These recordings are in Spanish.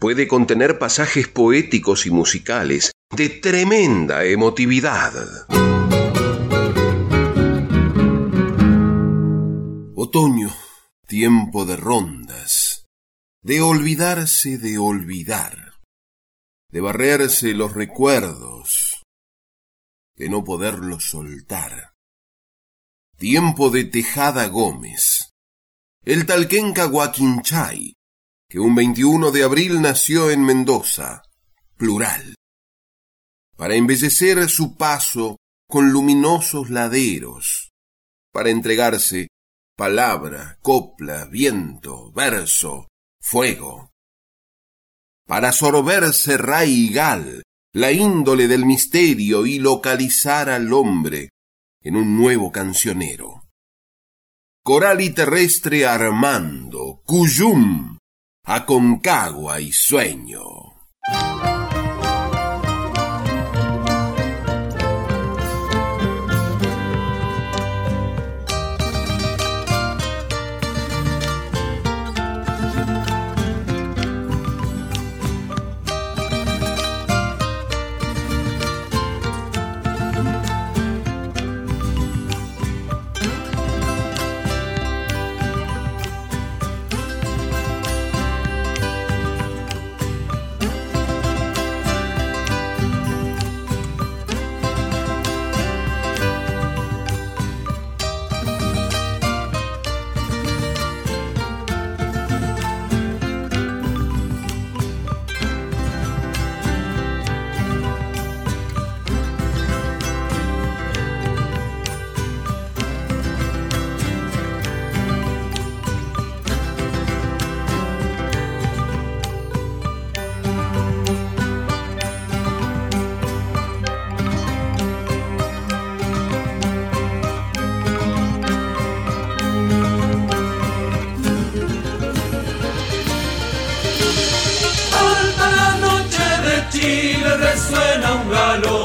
puede contener pasajes poéticos y musicales de tremenda emotividad. Otoño, tiempo de rondas, de olvidarse de olvidar, de barrerse los recuerdos, de no poderlos soltar. Tiempo de Tejada Gómez, el talquenca Guaquinchay, que un 21 de abril nació en Mendoza, plural, para embellecer su paso con luminosos laderos, para entregarse palabra, copla, viento, verso, fuego, para sorberse raigal la índole del misterio y localizar al hombre en un nuevo cancionero. Coral y terrestre armando, Cuyum, Aconcagua y sueño.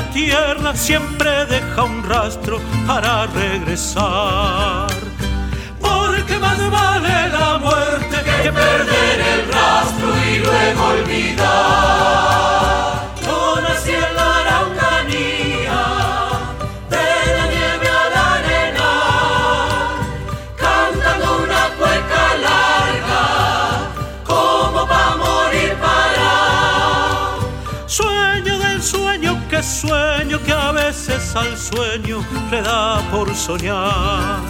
la tierra siempre deja un rastro para regresar. Porque más vale la muerte que perder el rastro y luego olvidar. Que a veces al sueño le da por soñar.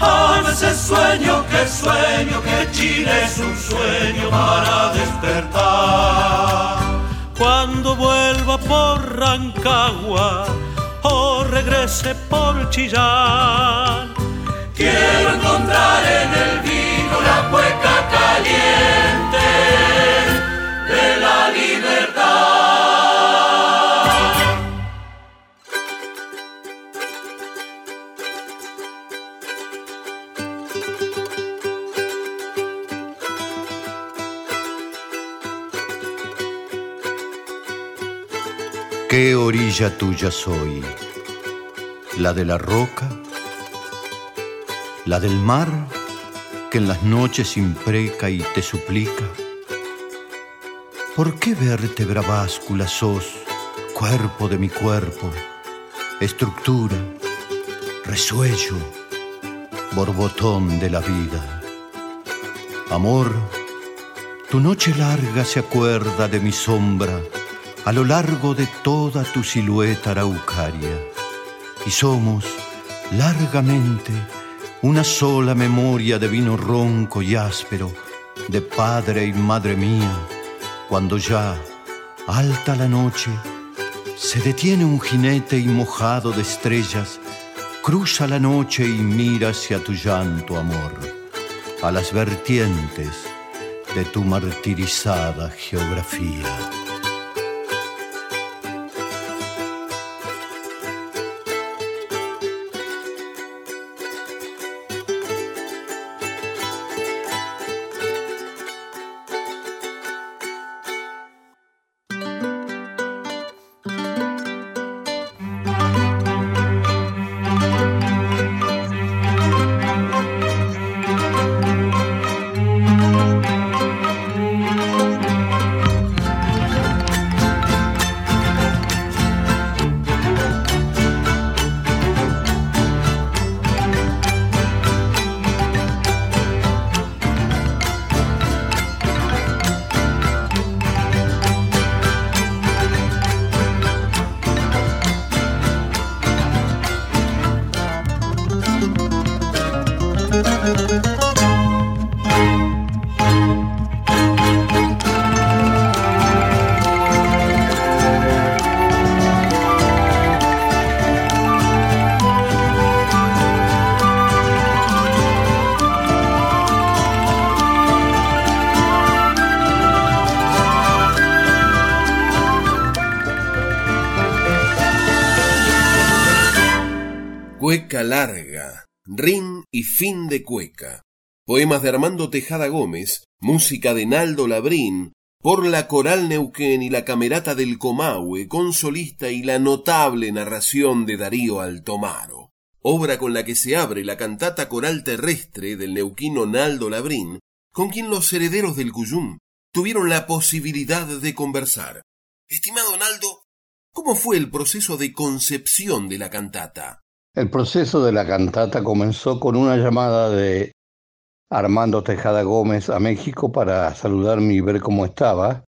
A veces sueño que sueño que Chile es un sueño para despertar. Cuando vuelva por Rancagua o regrese por Chillán. Quiero encontrar en el vino la cueca caliente ¿Qué orilla tuya soy? ¿La de la roca? ¿La del mar que en las noches impreca y te suplica? ¿Por qué vértebra báscula sos, cuerpo de mi cuerpo, estructura, resuello, borbotón de la vida? Amor, tu noche larga se acuerda de mi sombra, a lo largo de toda tu silueta araucaria. y somos largamente una sola memoria de vino ronco y áspero, de padre y madre mía, cuando ya, alta la noche, se detiene un jinete y mojado de estrellas, cruza la noche y mira hacia tu llanto, amor, a las vertientes de tu martirizada geografía. Larga, rin y fin de cueca. Poemas de Armando Tejada Gómez, música de Naldo Labrín, por la Coral Neuquén y la Camerata del Comahue, con solista y la notable narración de Darío Altomaro, obra con la que se abre la cantata coral terrestre del neuquino Naldo Labrín, con quien los herederos del Cuyum tuvieron la posibilidad de conversar. Estimado Naldo, ¿cómo fue el proceso de concepción de la cantata? El proceso de la cantata comenzó con una llamada de Armando Tejada Gómez a México para saludarme y ver cómo estaba,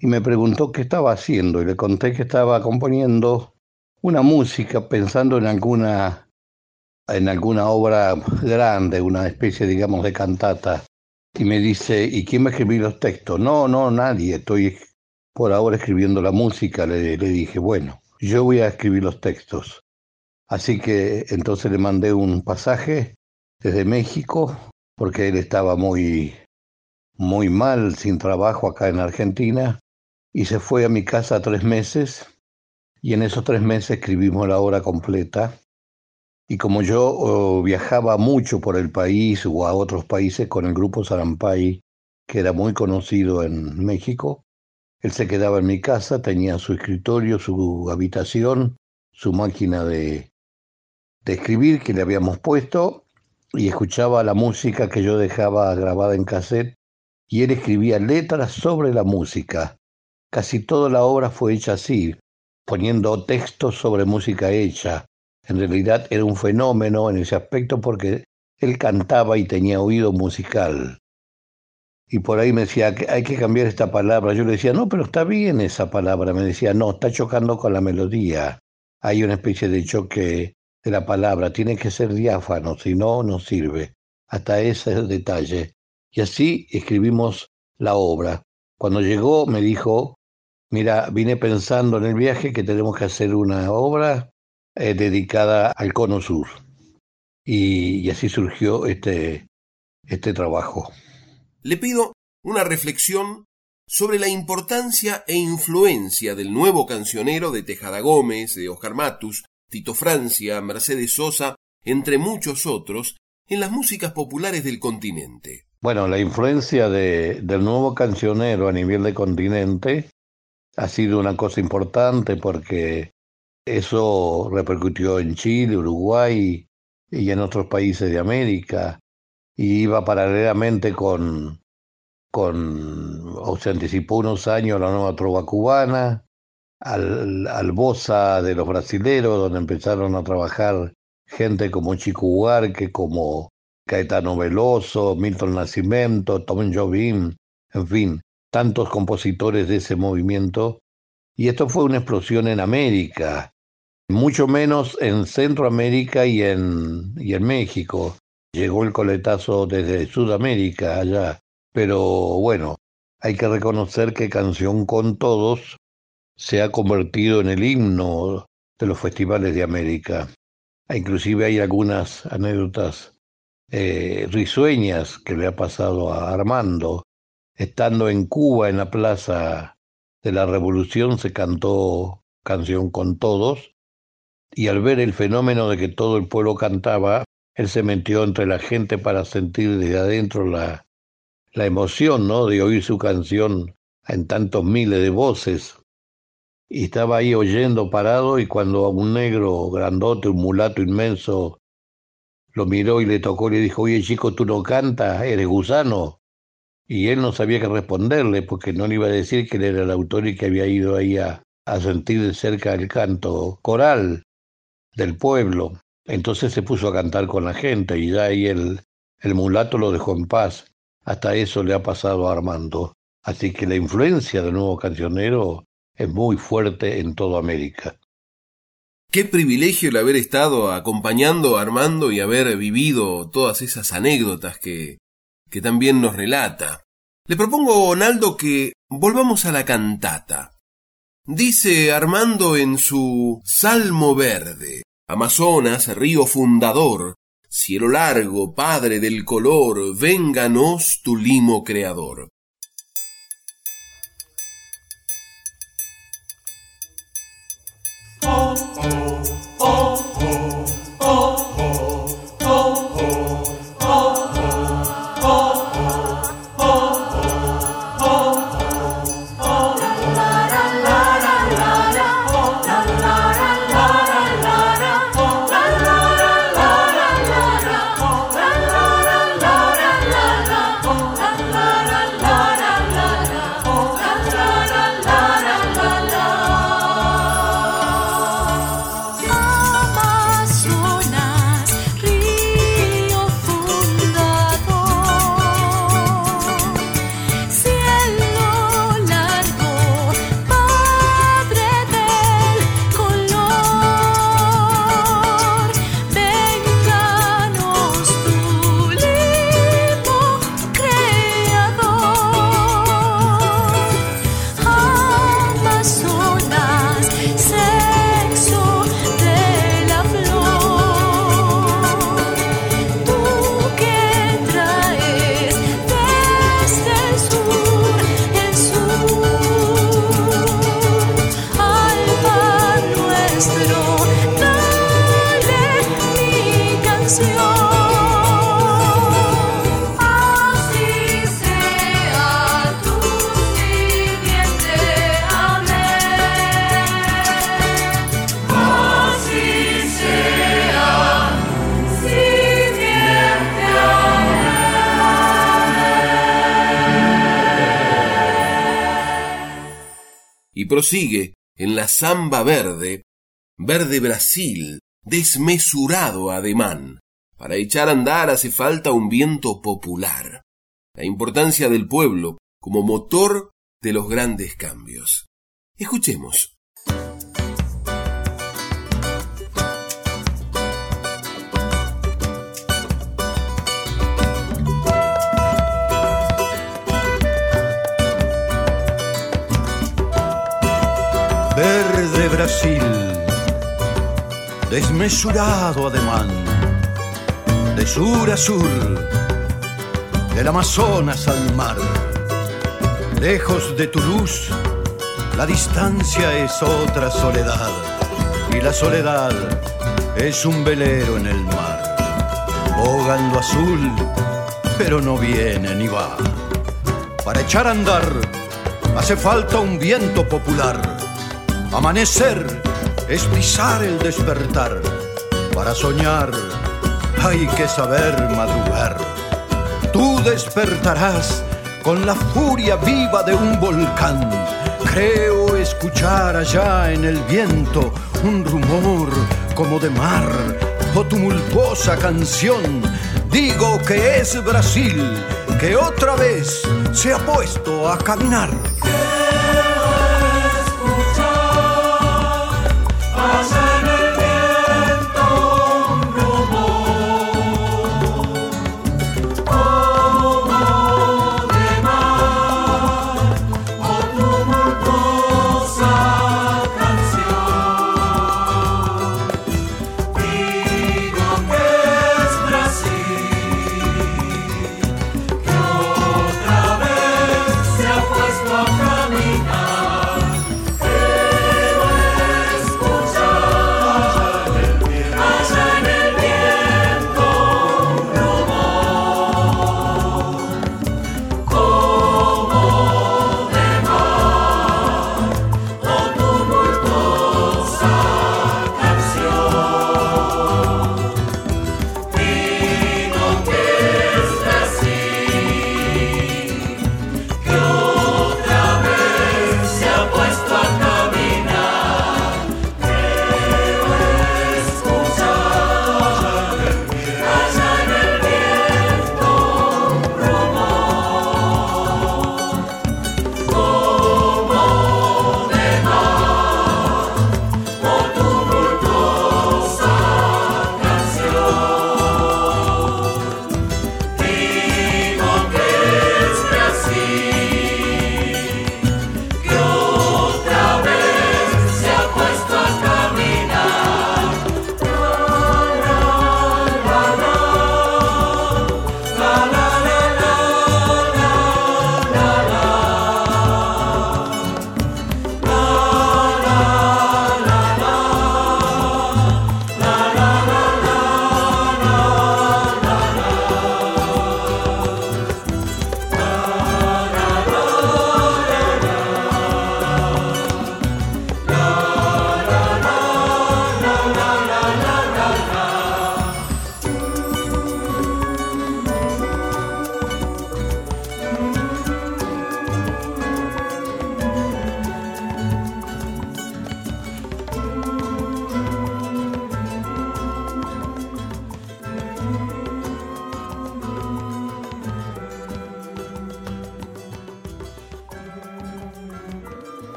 y me preguntó qué estaba haciendo, y le conté que estaba componiendo una música pensando en alguna en alguna obra grande, una especie, digamos, de cantata. Y me dice, ¿y quién va a escribir los textos? No, no, nadie, estoy por ahora escribiendo la música. Le, le dije, bueno, yo voy a escribir los textos. Así que entonces le mandé un pasaje desde México, porque él estaba muy, muy mal, sin trabajo acá en Argentina, y se fue a mi casa tres meses, y en esos tres meses escribimos la obra completa. Y como yo oh, viajaba mucho por el país o a otros países con el grupo Sarampay, que era muy conocido en México, él se quedaba en mi casa, tenía su escritorio, su habitación, su máquina de, de escribir que le habíamos puesto y escuchaba la música que yo dejaba grabada en cassette y él escribía letras sobre la música. Casi toda la obra fue hecha así, poniendo textos sobre música hecha. En realidad era un fenómeno en ese aspecto porque él cantaba y tenía oído musical. Y por ahí me decía, hay que cambiar esta palabra. Yo le decía, no, pero está bien esa palabra. Me decía, no, está chocando con la melodía. Hay una especie de choque de la palabra, tiene que ser diáfano, si no, no sirve. Hasta ese detalle. Y así escribimos la obra. Cuando llegó me dijo, mira, vine pensando en el viaje que tenemos que hacer una obra eh, dedicada al Cono Sur. Y, así surgió este, este trabajo. Le pido una reflexión sobre la importancia e influencia del nuevo cancionero de Tejada Gómez, de Oscar Matus, Tito Francia, Mercedes Sosa, entre muchos otros, en las músicas populares del continente. Bueno, la influencia de, del nuevo cancionero a nivel de continente ha sido una cosa importante porque eso repercutió en Chile, Uruguay y en otros países de América y iba paralelamente con, con o se anticipó unos años la nueva trova cubana al, al Bosa de los brasileros, donde empezaron a trabajar gente como Chico Huarque, como Caetano Veloso, Milton Nascimento, Tom Jobim, en fin, tantos compositores de ese movimiento. Y esto fue una explosión en América. mucho menos en Centroamérica y en, y en México. Llegó el coletazo desde Sudamérica allá, pero bueno, hay que reconocer que Canción con Todos se ha convertido en el himno de los festivales de América. Inclusive hay algunas anécdotas eh, risueñas que le ha pasado a Armando. Estando en Cuba, en la Plaza de la Revolución, se cantó Canción con Todos, y al ver el fenómeno de que todo el pueblo cantaba, él se metió entre la gente para sentir desde adentro la, la emoción ¿no? de oír su canción en tantos miles de voces y estaba ahí oyendo parado y cuando un negro grandote, un mulato inmenso, lo miró y le tocó y le dijo, oye chico, tú no cantas, eres gusano. Y él no sabía qué responderle porque no le iba a decir que él era el autor y que había ido ahí a, a sentir de cerca el canto coral del pueblo. Entonces se puso a cantar con la gente y ya ahí el, el mulato lo dejó en paz. Hasta eso le ha pasado a Armando. Así que la influencia del nuevo cancionero es muy fuerte en toda América. Qué privilegio el haber estado acompañando a Armando y haber vivido todas esas anécdotas que, que también nos relata. Le propongo, Naldo, que volvamos a la cantata. Dice Armando en su Salmo Verde, Amazonas, río fundador, cielo largo, padre del color, vénganos tu limo creador. Prosigue en la samba verde, verde Brasil, desmesurado ademán. Para echar a andar hace falta un viento popular. La importancia del pueblo como motor de los grandes cambios. Escuchemos. Verde Brasil, desmesurado ademán, de sur a sur, del Amazonas al mar. Lejos de tu luz, la distancia es otra soledad, y la soledad es un velero en el mar. Boga en lo azul, pero no viene ni va. Para echar a andar, hace falta un viento popular Amanecer es pisar el despertar. Para soñar hay que saber madrugar. Tú despertarás con la furia viva de un volcán. Creo escuchar allá en el viento un rumor como de mar o tumultuosa canción. Digo que es Brasil que otra vez se ha puesto a caminar.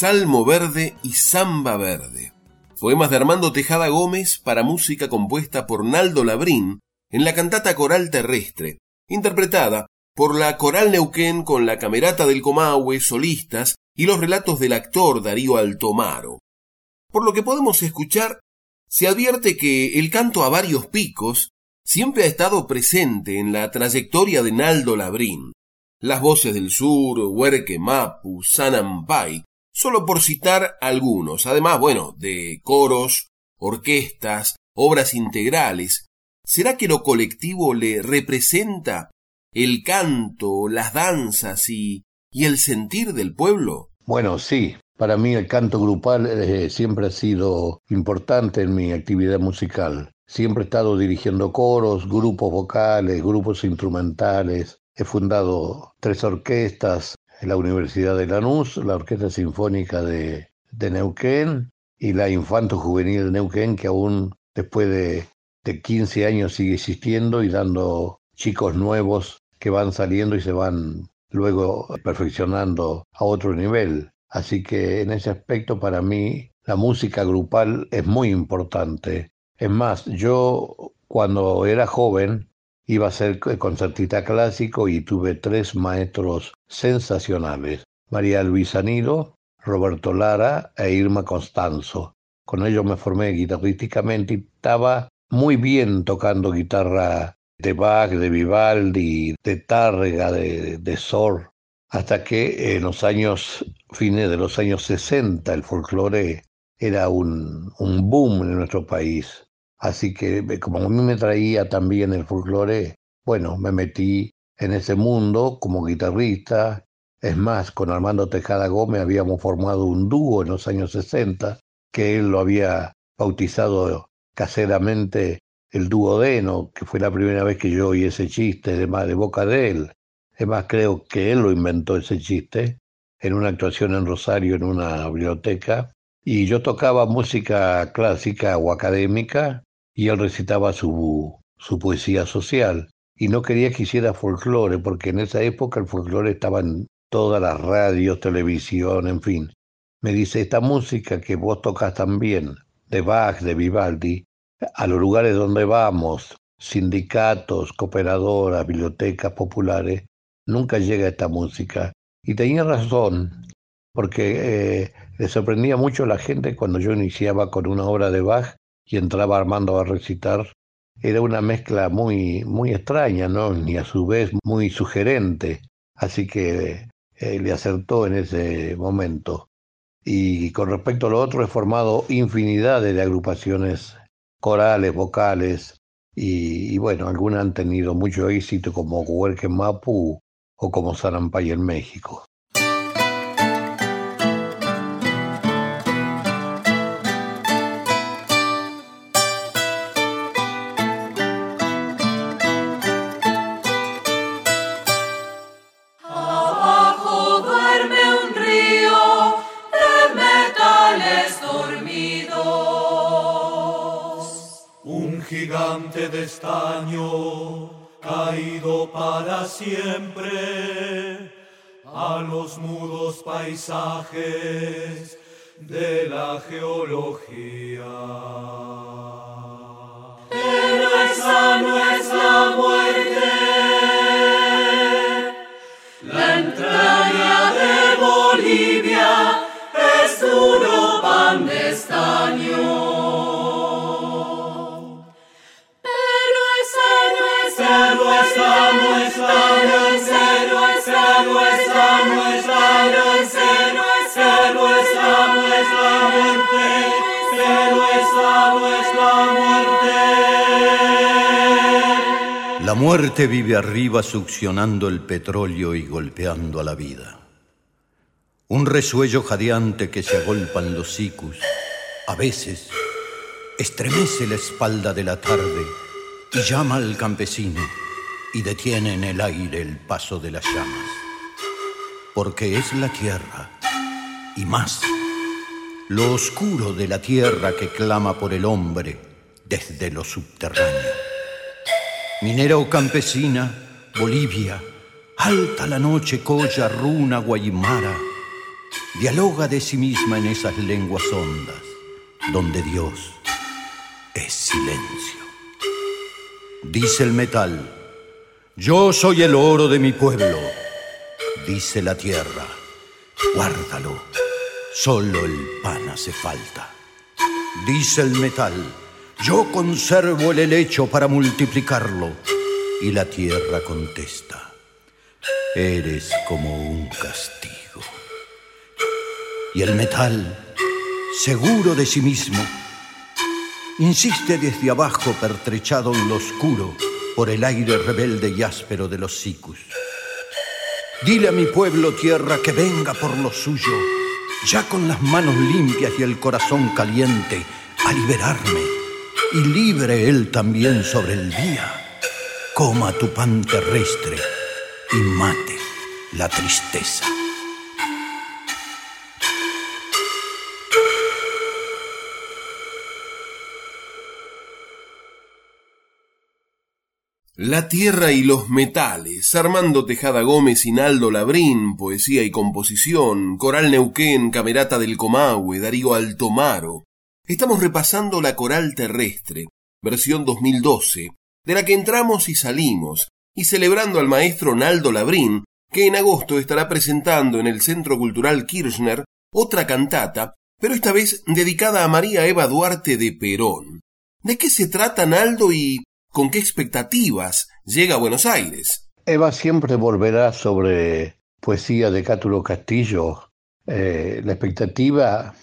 Salmo Verde y Samba Verde. Poemas de Armando Tejada Gómez para música compuesta por Naldo Labrín en la cantata coral terrestre, interpretada por la Coral Neuquén con la Camerata del Comahue, solistas y los relatos del actor Darío Altomaro. Por lo que podemos escuchar, se advierte que el canto a varios picos siempre ha estado presente en la trayectoria de Naldo Labrín. Las voces del sur, Huerque Mapu, Sanampay, solo por citar algunos, además, bueno, de coros, orquestas, obras integrales. ¿Será que lo colectivo le representa el canto, las danzas y, y el sentir del pueblo? Bueno, sí, para mí el canto grupal eh, siempre ha sido importante en mi actividad musical. Siempre he estado dirigiendo coros, grupos vocales, grupos instrumentales. He fundado tres orquestas la Universidad de Lanús, la Orquesta Sinfónica de, de Neuquén y la Infanto Juvenil de Neuquén, que aún después de, de 15 años sigue existiendo y dando chicos nuevos que van saliendo y se van luego perfeccionando a otro nivel. Así que en ese aspecto para mí la música grupal es muy importante. Es más, yo cuando era joven iba a ser concertista clásico y tuve tres maestros sensacionales, María Luisa Nilo, Roberto Lara e Irma Constanzo. Con ellos me formé guitarrísticamente y estaba muy bien tocando guitarra de Bach, de Vivaldi, de Tárrega, de, Sor, hasta que en los años, fines de los años 60, el folclore era un, un boom en nuestro país. Así que como a mí me traía también el folclore, bueno, me metí en ese mundo como guitarrista. Es más, con Armando Tejada Gómez habíamos formado un dúo en los años 60, que él lo había bautizado caseramente el duodeno, que fue la primera vez que yo oí ese chiste de, de boca de él. Es más, creo que él lo inventó ese chiste en una actuación en Rosario en una biblioteca. Y yo tocaba música clásica o académica y él recitaba su, su poesía social. Y no quería que hiciera folclore, porque en esa época el folclore estaba en todas las radios, televisión, en fin. Me dice, esta música que vos tocas también, de Bach, de Vivaldi, a los lugares donde vamos, sindicatos, cooperadoras, bibliotecas populares, nunca llega esta música. Y tenía razón, porque eh, le sorprendía mucho a la gente cuando yo iniciaba con una obra de Bach y entraba Armando a recitar, era una mezcla muy, muy extraña, ¿no? Ni a su vez muy sugerente. Así que eh, le acertó en ese momento. Y con respecto a lo otro, he formado infinidad de agrupaciones corales, vocales, y, bueno, algunas han tenido mucho éxito como Huerque Mapu o como Sarampay en México. Estaño, caído para siempre a los mudos paisajes de la geología. Pero esa no es la muerte, la entraña de Bolivia es duro La muerte vive arriba succionando el petróleo y golpeando a la vida. Un resuello jadeante que se agolpa en los cicus, a veces estremece la espalda de la tarde y llama al campesino y detiene en el aire el paso de las llamas. Porque es la tierra, y más, lo oscuro de la tierra que clama por el hombre desde lo subterráneo. Minera o campesina, Bolivia, alta la noche, colla, runa, guaymara, dialoga de sí misma en esas lenguas hondas, donde Dios es silencio. Dice el metal, yo soy el oro de mi pueblo. Dice la tierra, guárdalo, solo el pan hace falta. Dice el metal, yo conservo el helecho para multiplicarlo. Y la tierra contesta, eres como un castigo. Y el metal, seguro de sí mismo, insiste desde abajo pertrechado en lo oscuro por el aire rebelde y áspero de los sicus. Dile a mi pueblo tierra que venga por lo suyo, ya con las manos limpias y el corazón caliente, a liberarme, y libre él también sobre el día coma tu pan terrestre y mate la tristeza. La tierra y los metales, Armando Tejada Gómez, Inaldo Labrín, poesía y composición, Coral Neuquén, Camerata del Comahue, Darío Altomaro. Estamos repasando la Coral Terrestre, versión 2012, de la que entramos y salimos, y celebrando al maestro Naldo Labrín, que en agosto estará presentando en el Centro Cultural Kirchner otra cantata, pero esta vez dedicada a María Eva Duarte de Perón. ¿De qué se trata Naldo y con qué expectativas llega a Buenos Aires? Eva siempre volverá sobre poesía de Cátulo Castillo. Eh, la expectativa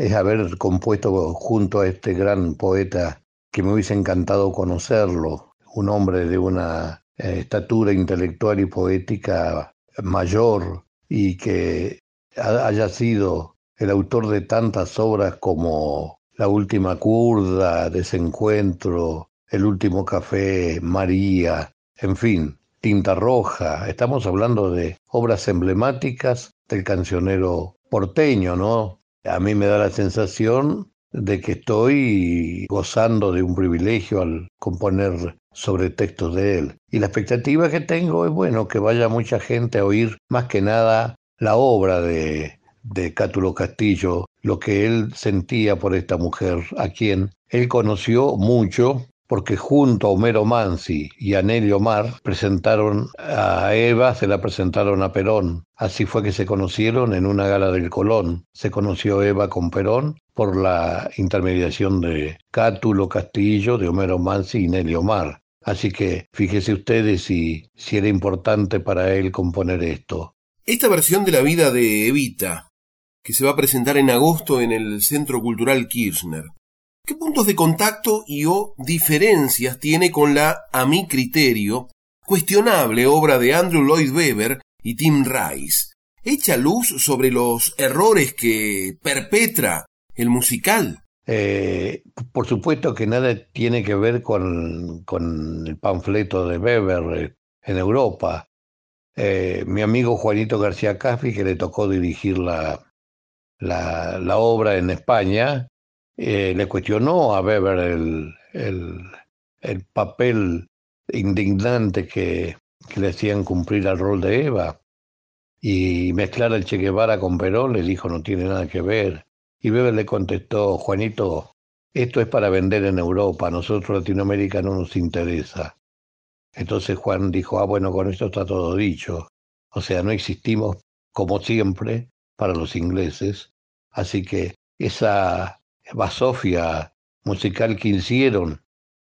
es haber compuesto junto a este gran poeta que me hubiese encantado conocerlo, un hombre de una eh, estatura intelectual y poética mayor y que haya sido el autor de tantas obras como La última curda, Desencuentro, El último café, María, en fin, Tinta Roja. Estamos hablando de obras emblemáticas del cancionero porteño, ¿no? A mí me da la sensación de que estoy gozando de un privilegio al componer sobre textos de él. Y la expectativa que tengo es, bueno, que vaya mucha gente a oír más que nada la obra de, de Cátulo Castillo, lo que él sentía por esta mujer, a quien él conoció mucho porque junto a Homero Mansi y a Nelly Omar presentaron a Eva, se la presentaron a Perón. Así fue que se conocieron en una gala del Colón. Se conoció Eva con Perón por la intermediación de Cátulo Castillo, de Homero Mansi y Nelly Omar. Así que fíjese ustedes si, si era importante para él componer esto. Esta versión de la vida de Evita, que se va a presentar en agosto en el Centro Cultural Kirchner, ¿Qué puntos de contacto y o diferencias tiene con la, a mi criterio, cuestionable obra de Andrew Lloyd Webber y Tim Rice? ¿Echa luz sobre los errores que perpetra el musical? Eh, por supuesto que nada tiene que ver con, con el panfleto de Weber eh, en Europa. Eh, mi amigo Juanito García Caffi, que le tocó dirigir la, la, la obra en España, eh, le cuestionó a Weber el, el, papel indignante que, que, le hacían cumplir al rol de Eva. Y mezclar al Che Guevara con Perón le dijo no tiene nada que ver. Y Weber le contestó, Juanito, esto es para vender en Europa, a nosotros Latinoamérica no nos interesa. Entonces Juan dijo, ah, bueno, con esto está todo dicho. O sea, no existimos como siempre para los ingleses. Así que esa basofia musical que hicieron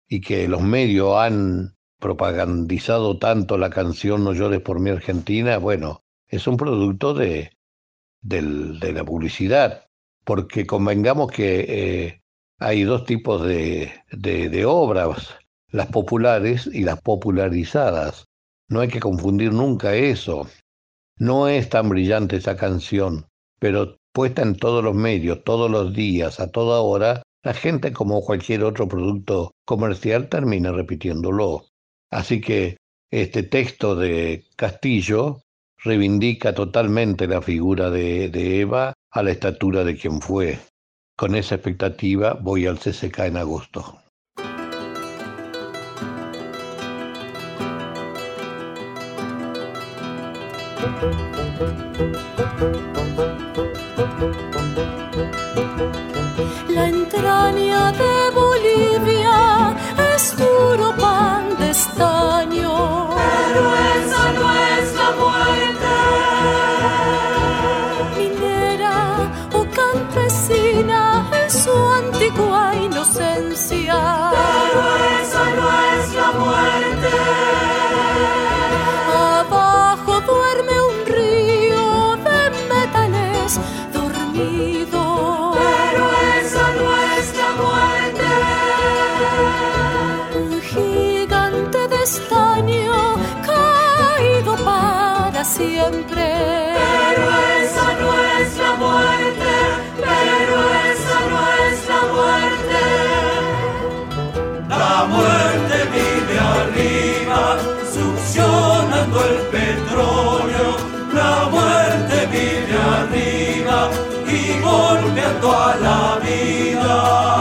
y que los medios han propagandizado tanto la canción No llores por mi Argentina, bueno, es un producto de, de la publicidad, porque convengamos que eh, hay dos tipos de, de, de obras, las populares y las popularizadas. No hay que confundir nunca eso. No es tan brillante esa canción, pero puesta en todos los medios, todos los días, a toda hora, la gente, como cualquier otro producto comercial, termina repitiéndolo. Así que este texto de Castillo reivindica totalmente la figura de, de Eva a la estatura de quien fue. Con esa expectativa voy al CCK en agosto. Estaño caído para siempre. Pero esa no es la muerte. Pero esa no es la muerte. La muerte vive arriba, succionando el petróleo. La muerte vive arriba y golpeando a la vida.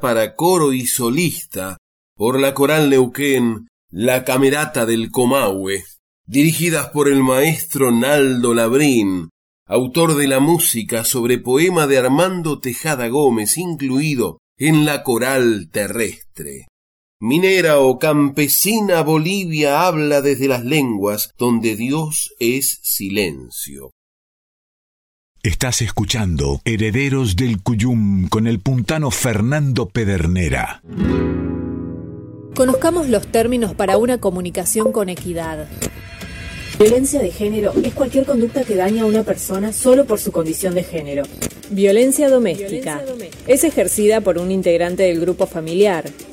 Para coro y solista por la coral Neuquén La Camerata del Comahue, dirigidas por el maestro Naldo Labrín, autor de la música sobre poema de Armando Tejada Gómez incluido en la coral terrestre. Minera o campesina Bolivia habla desde las lenguas donde Dios es silencio. Estás escuchando Herederos del Cuyum con el puntano Fernando Pedernera. Conozcamos los términos para una comunicación con equidad. Violencia de género es cualquier conducta que daña a una persona solo por su condición de género. Violencia doméstica. Es ejercida por un integrante del grupo familiar,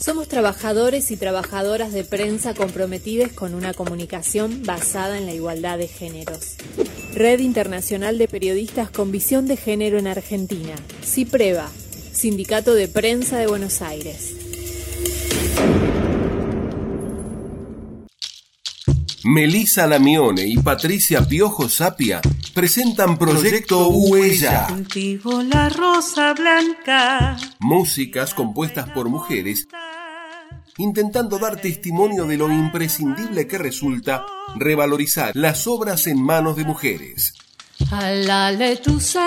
Somos trabajadores y trabajadoras de prensa comprometidos con una comunicación basada en la igualdad de géneros. Red Internacional de Periodistas con Visión de Género en Argentina. CIPREVA, Sindicato de Prensa de Buenos Aires. Melisa Lamione y Patricia Piojo Sapia presentan Proyecto Huella. Cultivo la rosa blanca. Músicas compuestas por mujeres intentando dar testimonio de lo imprescindible que resulta revalorizar las obras en manos de mujeres.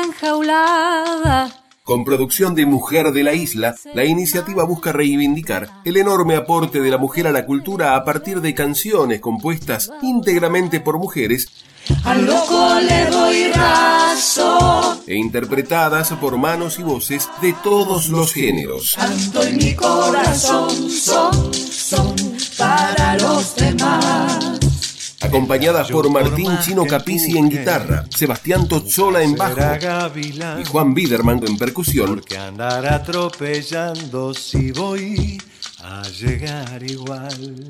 Enjaulada. Con producción de Mujer de la Isla, la iniciativa busca reivindicar el enorme aporte de la mujer a la cultura a partir de canciones compuestas íntegramente por mujeres Al loco le doy razón e interpretadas por manos y voces de todos los géneros. Canto en mi corazón, son, son para los demás acompañadas por Martín Chino Capici en guitarra, Sebastián Tozzola en bajo y Juan Biderman en percusión. Porque andar atropellando si voy a llegar igual.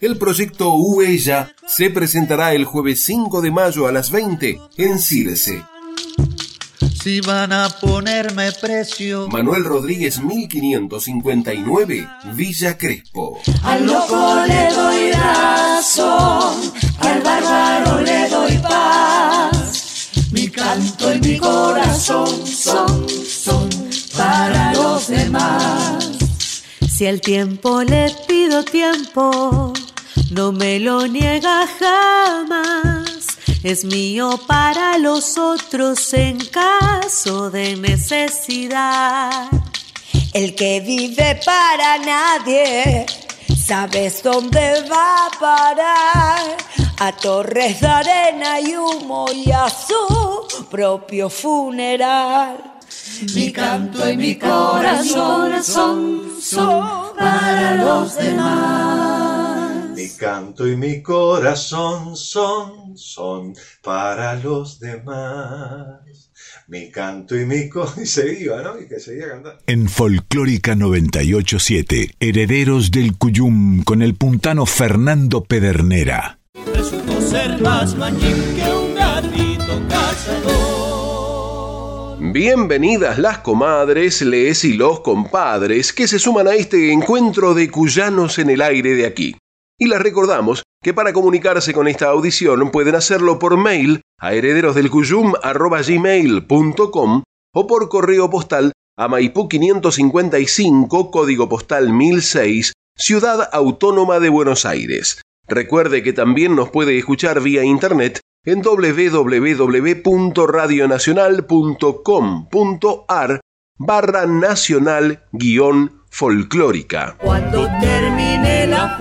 El proyecto Huella se presentará el jueves 5 de mayo a las 20 en Circe. Si van a ponerme precio. Manuel Rodríguez 1559, Villa Crespo. Al loco le doy razón, al bárbaro le doy paz. Mi canto y mi corazón son, son para los demás. Si el tiempo le pido tiempo, no me lo niega jamás es mío para los otros en caso de necesidad. El que vive para nadie, sabes dónde va a parar. A torres de arena y humo y a su propio funeral. Mi canto y mi corazón son para los demás. Mi canto y mi corazón son, son para los demás. Mi canto y mi corazón. Y se iba, ¿no? Y que seguía cantando. En Folclórica 987, Herederos del Cuyum con el puntano Fernando Pedernera. Resultó ser más que un gatito cazador. Bienvenidas las comadres, les y los compadres que se suman a este encuentro de cuyanos en el aire de aquí y les recordamos que para comunicarse con esta audición pueden hacerlo por mail a herederosdelcuyum.gmail.com o por correo postal a Maipú 555, código postal 1006, Ciudad Autónoma de Buenos Aires. Recuerde que también nos puede escuchar vía internet en www.radionacional.com.ar barra nacional guion folclórica. Cuando termine la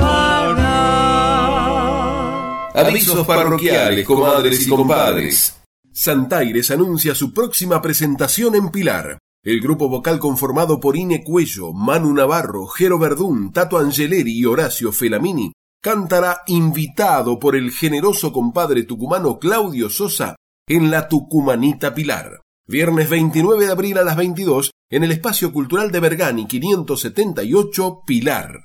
Avisos parroquiales, comadres y compadres. Santaires anuncia su próxima presentación en Pilar. El grupo vocal conformado por Ine Cuello, Manu Navarro, Jero Verdún, Tato Angeleri y Horacio Felamini cantará invitado por el generoso compadre tucumano Claudio Sosa en la Tucumanita Pilar. Viernes 29 de abril a las 22 en el Espacio Cultural de Bergani 578 Pilar.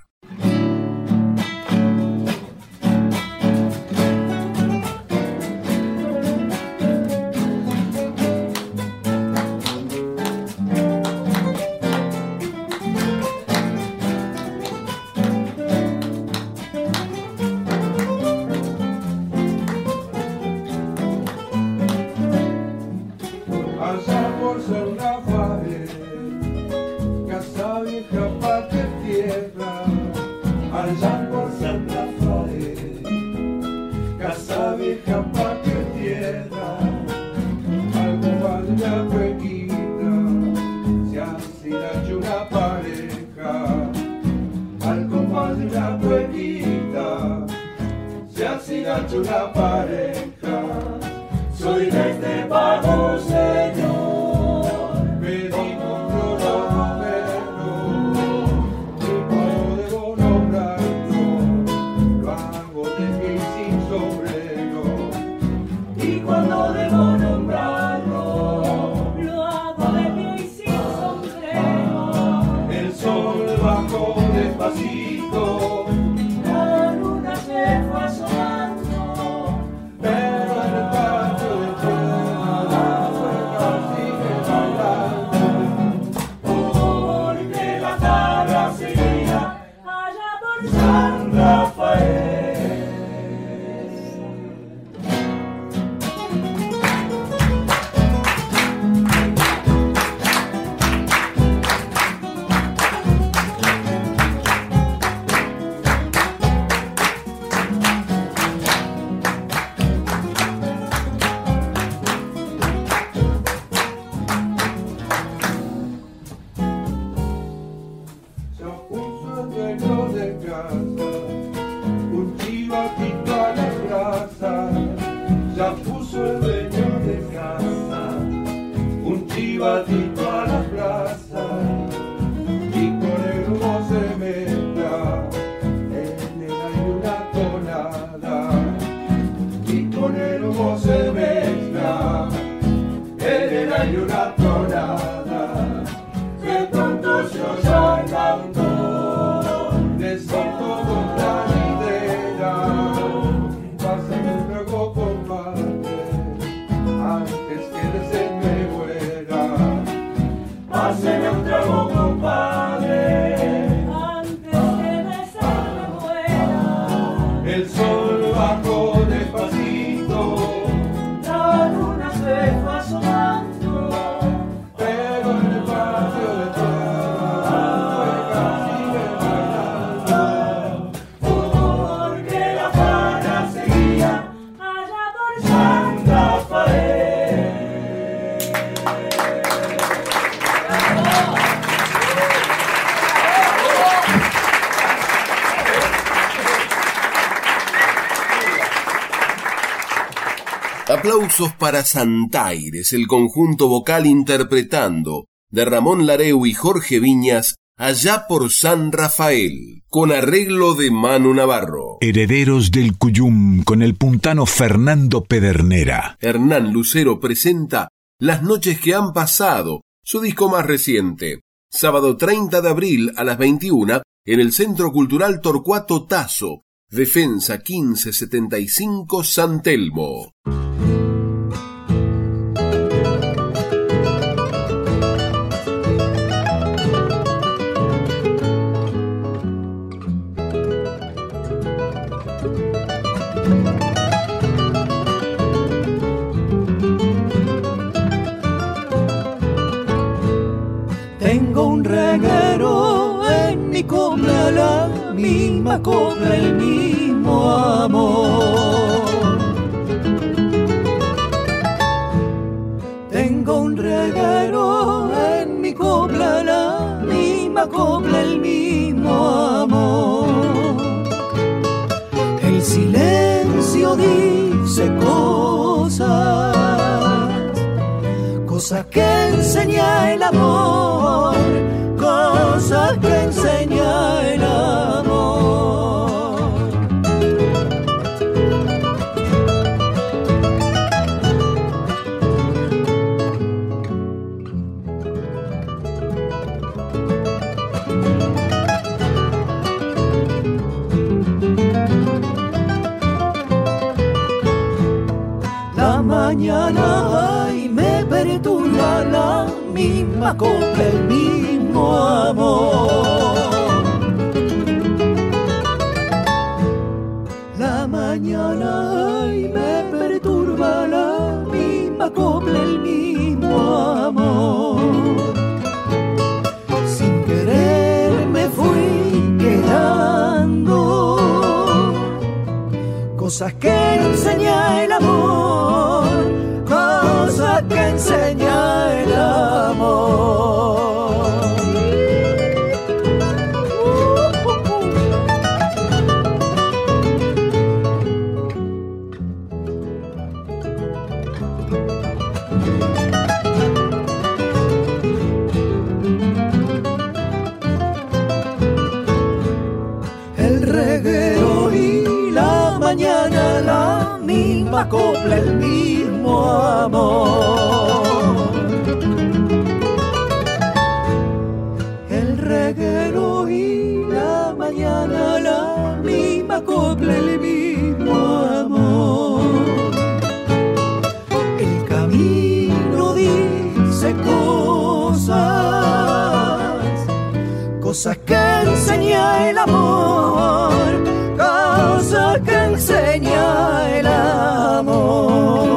casa una pared, casa vieja parte tierra, allá por Santa Fe, casa vieja parte tierra, algo valga huequita, si así la una pareja, algo valga huequita, si así la una pareja. Para Santaires, el conjunto vocal interpretando de Ramón Lareu y Jorge Viñas allá por San Rafael, con arreglo de Manu Navarro. Herederos del Cuyum con el puntano Fernando Pedernera. Hernán Lucero presenta Las noches que han pasado, su disco más reciente. Sábado 30 de abril a las 21 en el Centro Cultural Torcuato Tazo, Defensa 1575 San Telmo. Misma copla, el mismo amor. Tengo un reguero en mi copla, la misma copla, el mismo amor. El silencio dice cosas cosas que enseña el amor, cosas que copla, el mismo amor. La mañana ay, me perturba la misma copla, el mismo amor. Sin querer me fui quedando cosas que enseña el amor, que enseña el amor. Misma el mismo amor. El reguero y la mañana la misma copla, el mismo amor. El camino dice cosas, cosas que enseña el amor, enseña el amor.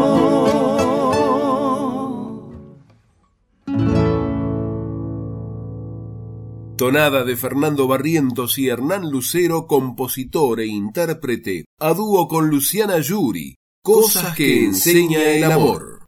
Tonada de Fernando Barrientos y Hernán Lucero, compositor e intérprete, a dúo con Luciana Yuri, Cosas que enseña el amor.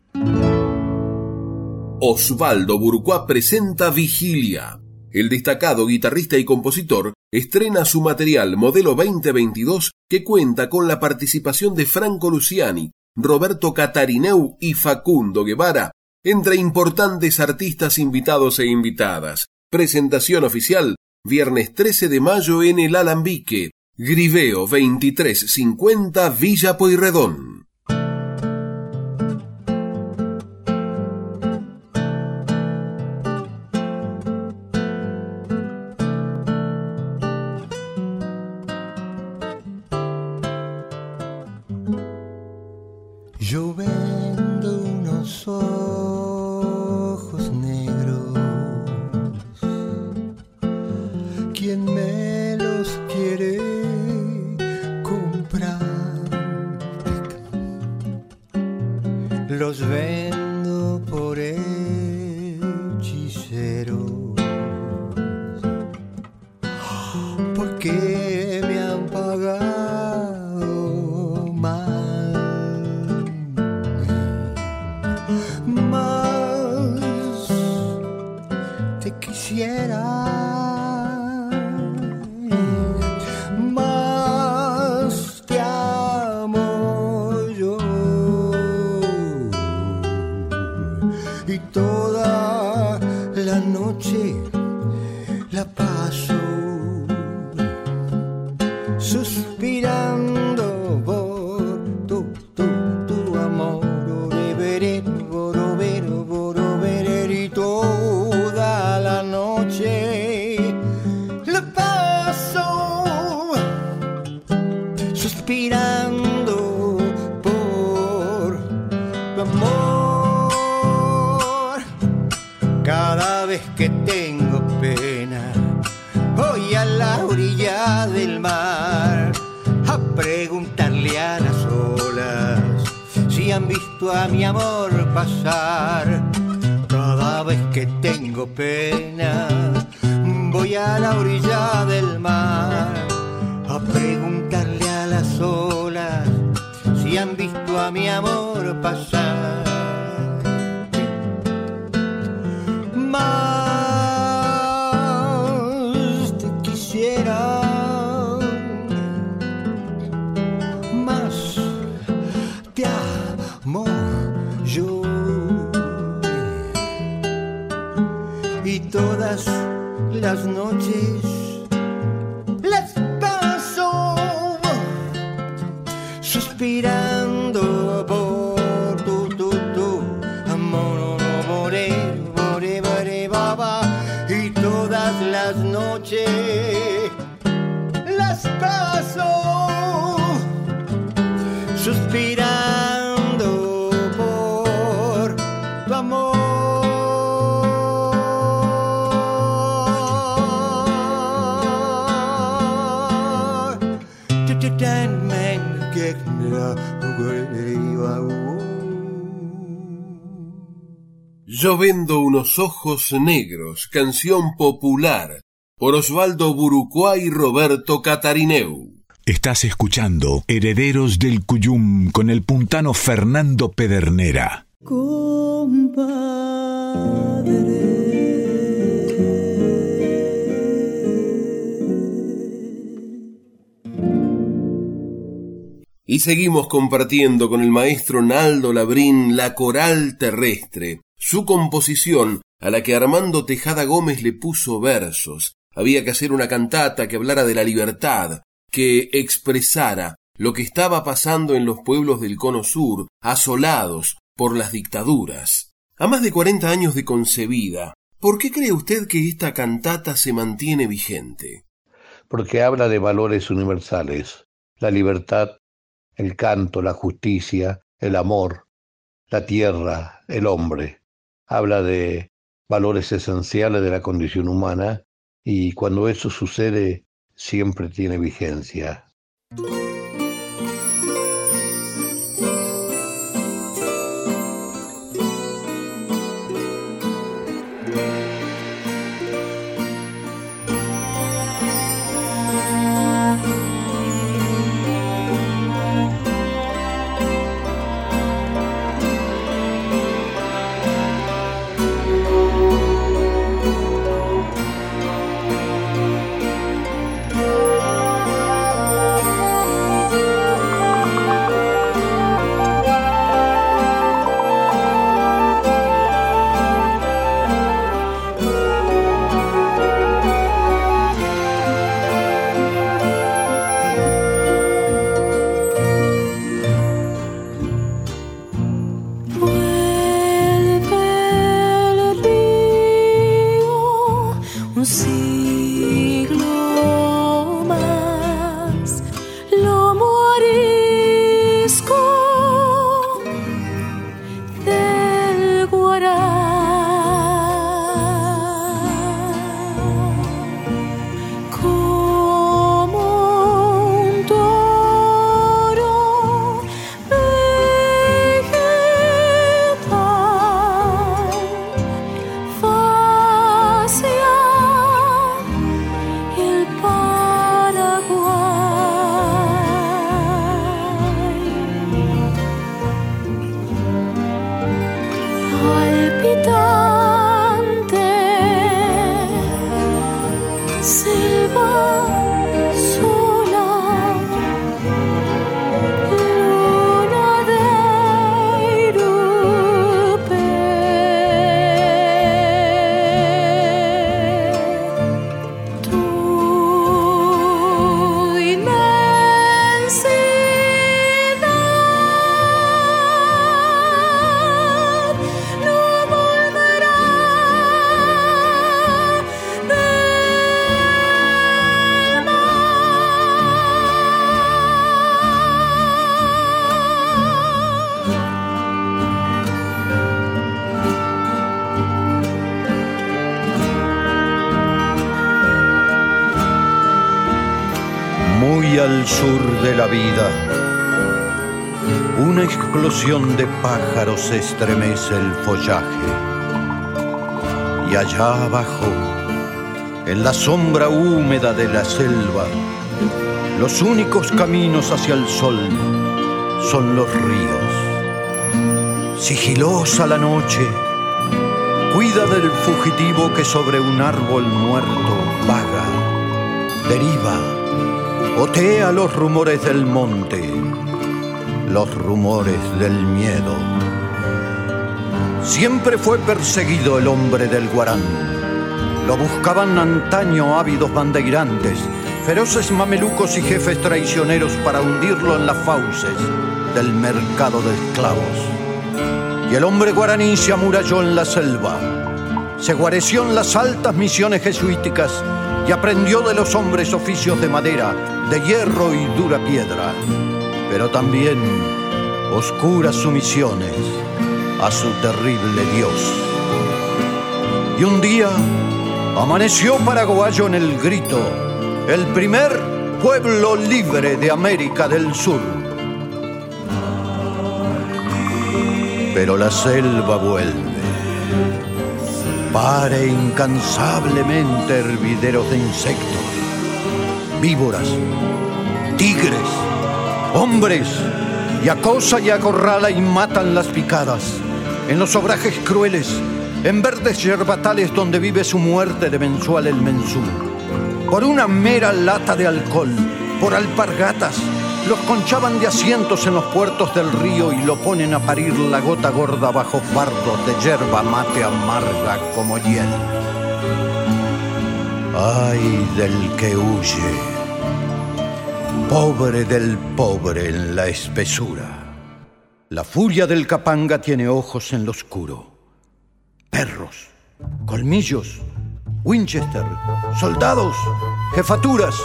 Osvaldo Burcuá presenta Vigilia. El destacado guitarrista y compositor estrena su material modelo 2022 que cuenta con la participación de Franco Luciani, Roberto Catarineu y Facundo Guevara, entre importantes artistas invitados e invitadas. Presentación oficial, viernes 13 de mayo en el Alambique, Griveo 2350 Villa Pueyrredón. Los vendo por hechicero. Porque amor pasar. Cada vez que tengo pena, voy a la orilla del mar a preguntarle a las olas si han visto a mi amor pasar. Noches las paso suspirando por tu amor. Yo vendo unos ojos negros, canción popular, por Osvaldo Burucuá y Roberto Catarineu. Estás escuchando Herederos del Cuyum con el puntano Fernando Pedernera. Y seguimos compartiendo con el maestro Naldo Labrín la coral terrestre, su composición a la que Armando Tejada Gómez le puso versos. Había que hacer una cantata que hablara de la libertad, que expresara lo que estaba pasando en los pueblos del Cono Sur, asolados por las dictaduras. A más de cuarenta años de concebida, ¿por qué cree usted que esta cantata se mantiene vigente? Porque habla de valores universales, la libertad, el canto, la justicia, el amor, la tierra, el hombre. Habla de valores esenciales de la condición humana y cuando eso sucede siempre tiene vigencia. Vida, una explosión de pájaros estremece el follaje. Y allá abajo, en la sombra húmeda de la selva, los únicos caminos hacia el sol son los ríos. Sigilosa la noche, cuida del fugitivo que sobre un árbol muerto vaga, deriva, otea los rumores del monte, los rumores del miedo. Siempre fue perseguido el hombre del Guarán. Lo buscaban antaño ávidos bandeirantes, feroces mamelucos y jefes traicioneros para hundirlo en las fauces del mercado de esclavos. Y el hombre guaraní se amuralló en la selva, se guareció en las altas misiones jesuíticas y aprendió de los hombres oficios de madera, de hierro y dura piedra, pero también oscuras sumisiones a su terrible Dios. Y un día amaneció paraguayo en el grito, el primer pueblo libre de América del Sur. Pero la selva vuelve, pare incansablemente hervideros de insectos, víboras, tigres, hombres, y acosa y acorrala y matan las picadas, en los obrajes crueles, en verdes yerbatales donde vive su muerte de mensual el mensú. Por una mera lata de alcohol, por alpargatas, los conchaban de asientos en los puertos del río y lo ponen a parir la gota gorda bajo fardos de yerba mate amarga como hiel. Ay del que huye, pobre del pobre en la espesura. La furia del capanga tiene ojos en lo oscuro, perros, colmillos, Winchester, soldados, jefaturas,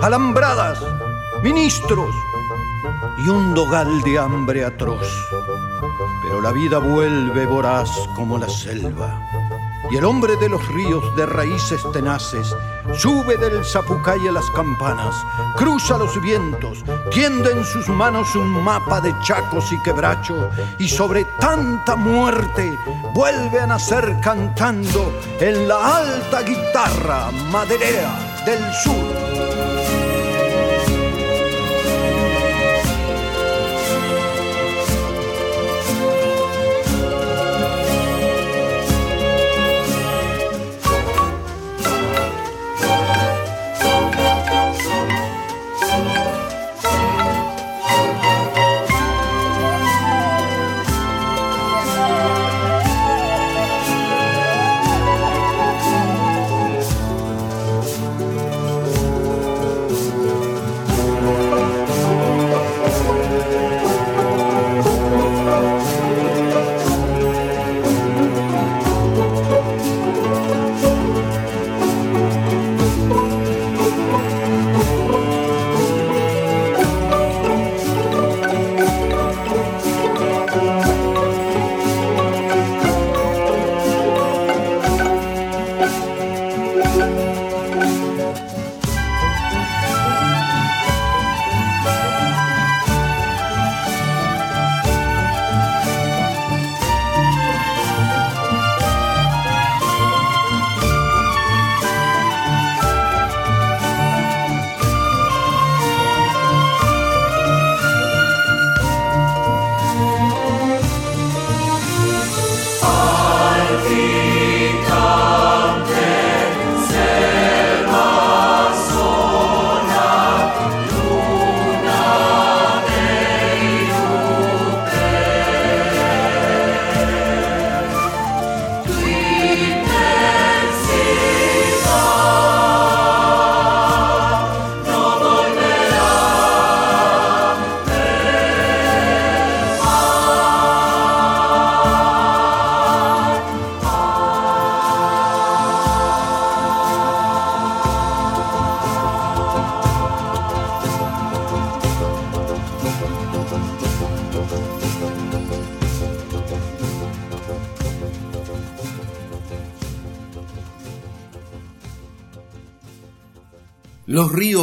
alambradas, ministros y un dogal de hambre atroz. Pero la vida vuelve voraz como la selva. Y el hombre de los ríos de raíces tenaces sube del zapucay a las campanas, cruza los vientos, tiende en sus manos un mapa de chacos y quebracho, y sobre tanta muerte vuelve a nacer cantando en la alta guitarra maderera del sur.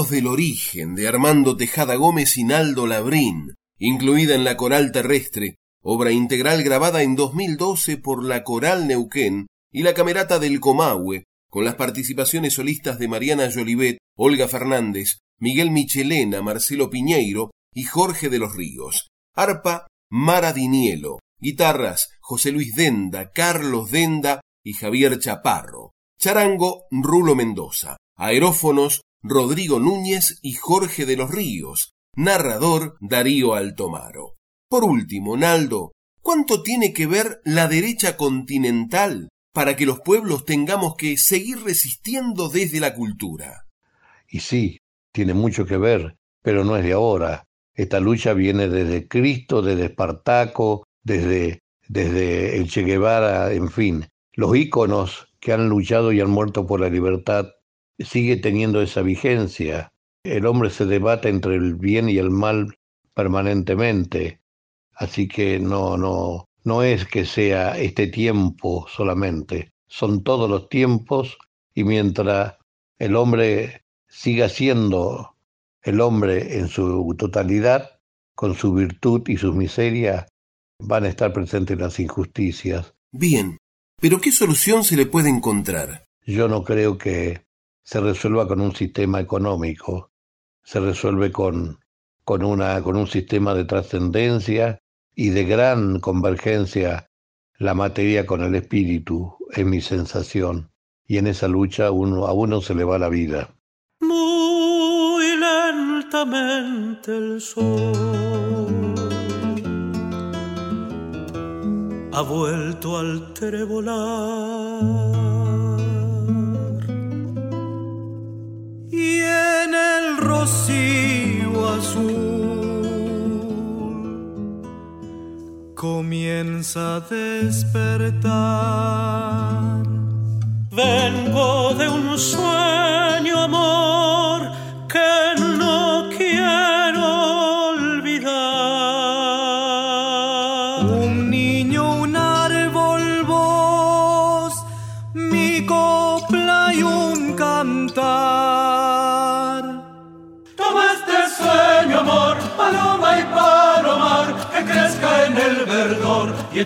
Del origen de Armando Tejada Gómez y Naldo Labrín, incluida en la Coral Terrestre, obra integral grabada en 2012 por la Coral Neuquén y la Camerata del Comahue, con las participaciones solistas de Mariana Jolivet, Olga Fernández, Miguel Michelena, Marcelo Piñeiro y Jorge de los Ríos. Arpa, Mara Dinielo. Guitarras, José Luis Denda, Carlos Denda y Javier Chaparro. Charango, Rulo Mendoza. Aerófonos, Rodrigo Núñez y Jorge de los Ríos, narrador Darío Altomaro. Por último, Naldo, ¿cuánto tiene que ver la derecha continental para que los pueblos tengamos que seguir resistiendo desde la cultura? Y sí, tiene mucho que ver, pero no es de ahora. Esta lucha viene desde Cristo, desde Espartaco, desde, desde el Che Guevara, en fin. Los íconos que han luchado y han muerto por la libertad sigue teniendo esa vigencia. El hombre se debate entre el bien y el mal permanentemente. Así que no, no, no es que sea este tiempo solamente, son todos los tiempos y mientras el hombre siga siendo el hombre en su totalidad, con su virtud y sus miserias, van a estar presentes las injusticias. Bien, pero ¿qué solución se le puede encontrar? Yo no creo que se resuelva con un sistema económico, se resuelve con, con, una, con un sistema de trascendencia y de gran convergencia la materia con el espíritu, es mi sensación. Y en esa lucha uno, a uno se le va la vida. Muy lentamente el sol ha vuelto al trevolar y en el rocío azul comienza a despertar. Vengo de un sueño, amor,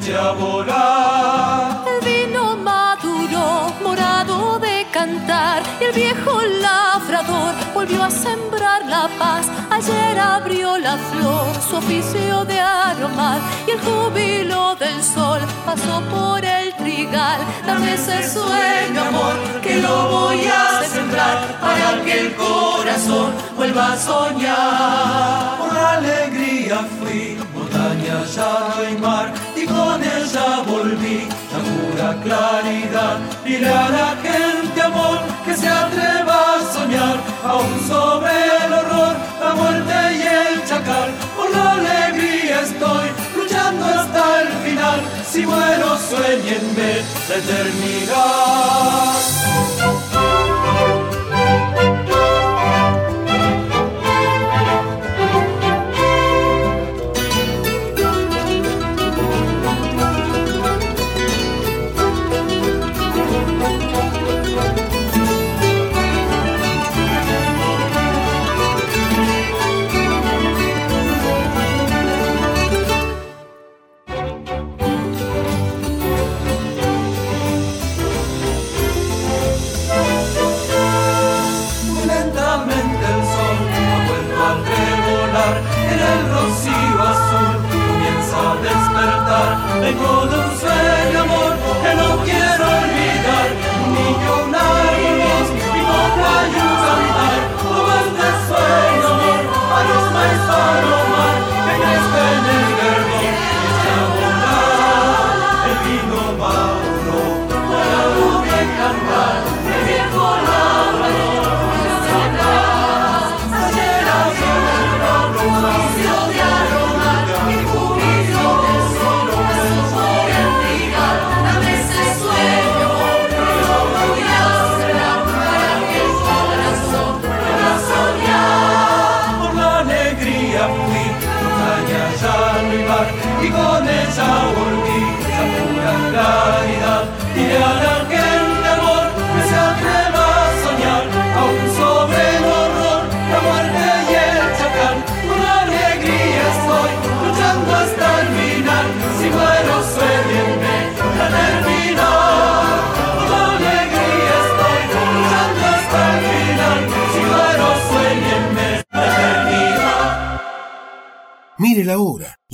eche a volar. El vino maduro, morado de cantar, y el viejo labrador volvió a sembrar la paz. Ayer abrió la flor su oficio de aromar, y el júbilo del sol pasó por el trigal. Dame ese sueño, amor, que lo voy a sembrar para que el corazón vuelva a soñar. Por alegría fui, montaña, llano y mar, con ella volví la pura claridad. A la gente, amor, que se atreva a soñar, aún sobre el horror, la muerte y el chacal. Por la alegría estoy luchando hasta el final. Si muero, sueñenme la eternidad.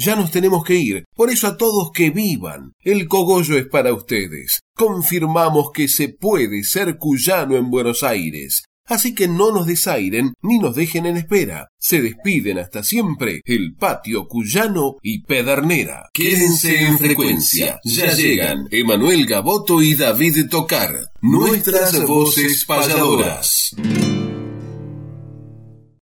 Ya nos tenemos que ir. Por eso a todos que vivan. El cogollo es para ustedes. Confirmamos que se puede ser cuyano en Buenos Aires. Así que no nos desairen ni nos dejen en espera. Se despiden hasta siempre el patio cuyano y pedernera. Quédense en frecuencia. Ya llegan Emanuel Gaboto y David Tocar, nuestras voces payadoras.